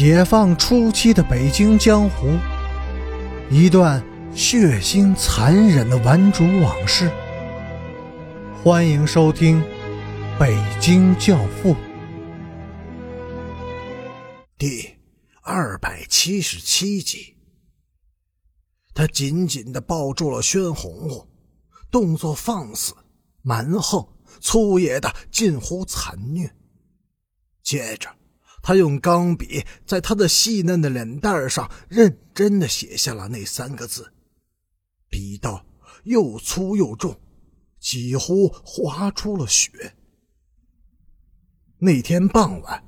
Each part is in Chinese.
解放初期的北京江湖，一段血腥残忍的顽主往事。欢迎收听《北京教父》第二百七十七集。他紧紧的抱住了宣红红，动作放肆、蛮横、粗野的近乎残虐。接着。他用钢笔在他的细嫩的脸蛋上认真的写下了那三个字，笔道又粗又重，几乎划出了血。那天傍晚，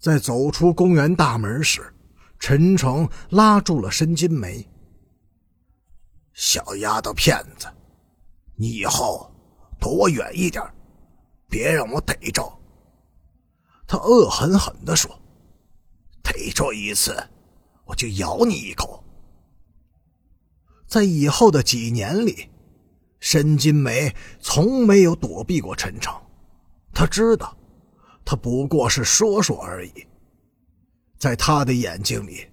在走出公园大门时，陈诚拉住了申金梅：“小丫头片子，你以后躲我远一点，别让我逮着。”他恶狠狠地说：“逮着一次，我就咬你一口。”在以后的几年里，申金梅从没有躲避过陈诚。他知道，他不过是说说而已。在他的眼睛里，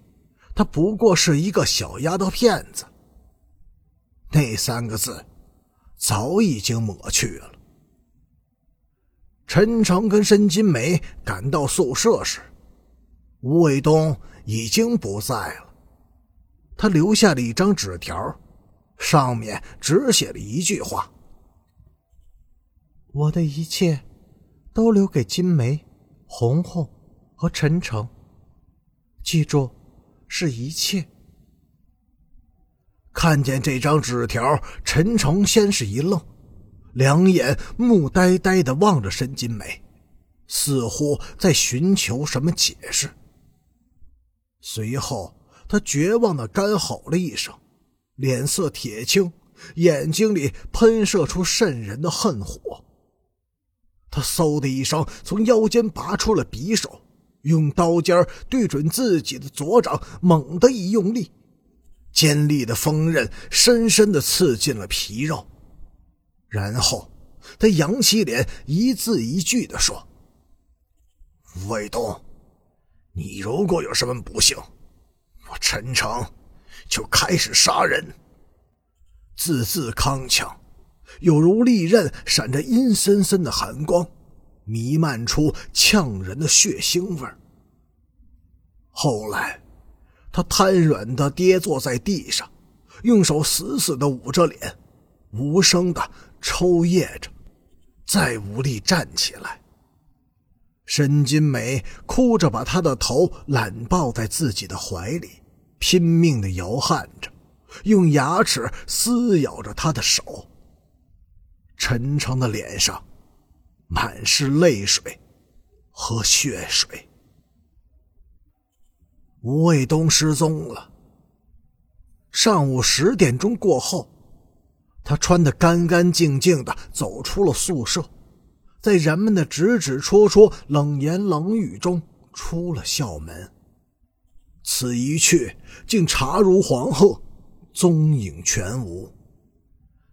他不过是一个小丫头片子。那三个字，早已经抹去了。陈诚跟申金梅赶到宿舍时，吴卫东已经不在了。他留下了一张纸条，上面只写了一句话：“我的一切都留给金梅、红红和陈诚，记住，是一切。”看见这张纸条，陈诚先是一愣。两眼木呆呆的望着申金梅，似乎在寻求什么解释。随后，他绝望的干吼了一声，脸色铁青，眼睛里喷射出渗人的恨火。他嗖的一声从腰间拔出了匕首，用刀尖对准自己的左掌，猛地一用力，尖利的锋刃深深的刺进了皮肉。然后，他扬起脸，一字一句的说：“卫东，你如果有什么不幸，我陈诚就开始杀人。”字字铿锵，有如利刃，闪着阴森森的寒光，弥漫出呛人的血腥味后来，他瘫软的跌坐在地上，用手死死的捂着脸，无声的。抽噎着，再无力站起来。申金梅哭着把他的头揽抱在自己的怀里，拼命的摇撼着，用牙齿撕咬着他的手。陈诚的脸上满是泪水和血水。吴卫东失踪了。上午十点钟过后。他穿得干干净净的走出了宿舍，在人们的指指戳戳、冷言冷语中出了校门。此一去，竟查如黄鹤，踪影全无。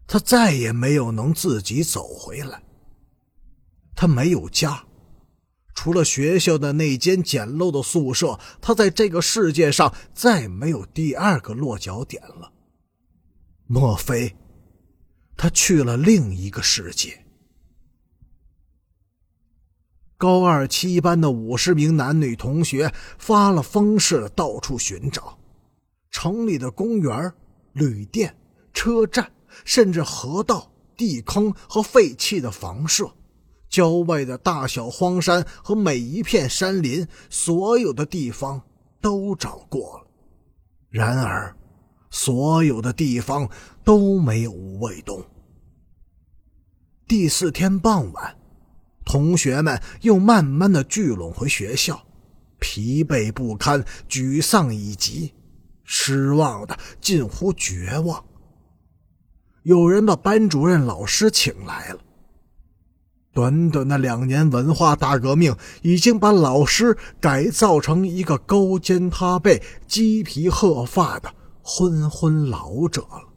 他再也没有能自己走回来。他没有家，除了学校的那间简陋的宿舍，他在这个世界上再没有第二个落脚点了。莫非？他去了另一个世界。高二七班的五十名男女同学发了疯似的到处寻找，城里的公园、旅店、车站，甚至河道、地坑和废弃的房舍，郊外的大小荒山和每一片山林，所有的地方都找过了。然而。所有的地方都没有吴卫东。第四天傍晚，同学们又慢慢的聚拢回学校，疲惫不堪，沮丧以及，失望的近乎绝望。有人把班主任老师请来了。短短的两年文化大革命，已经把老师改造成一个高肩塌背、鸡皮鹤发的。昏昏老者了。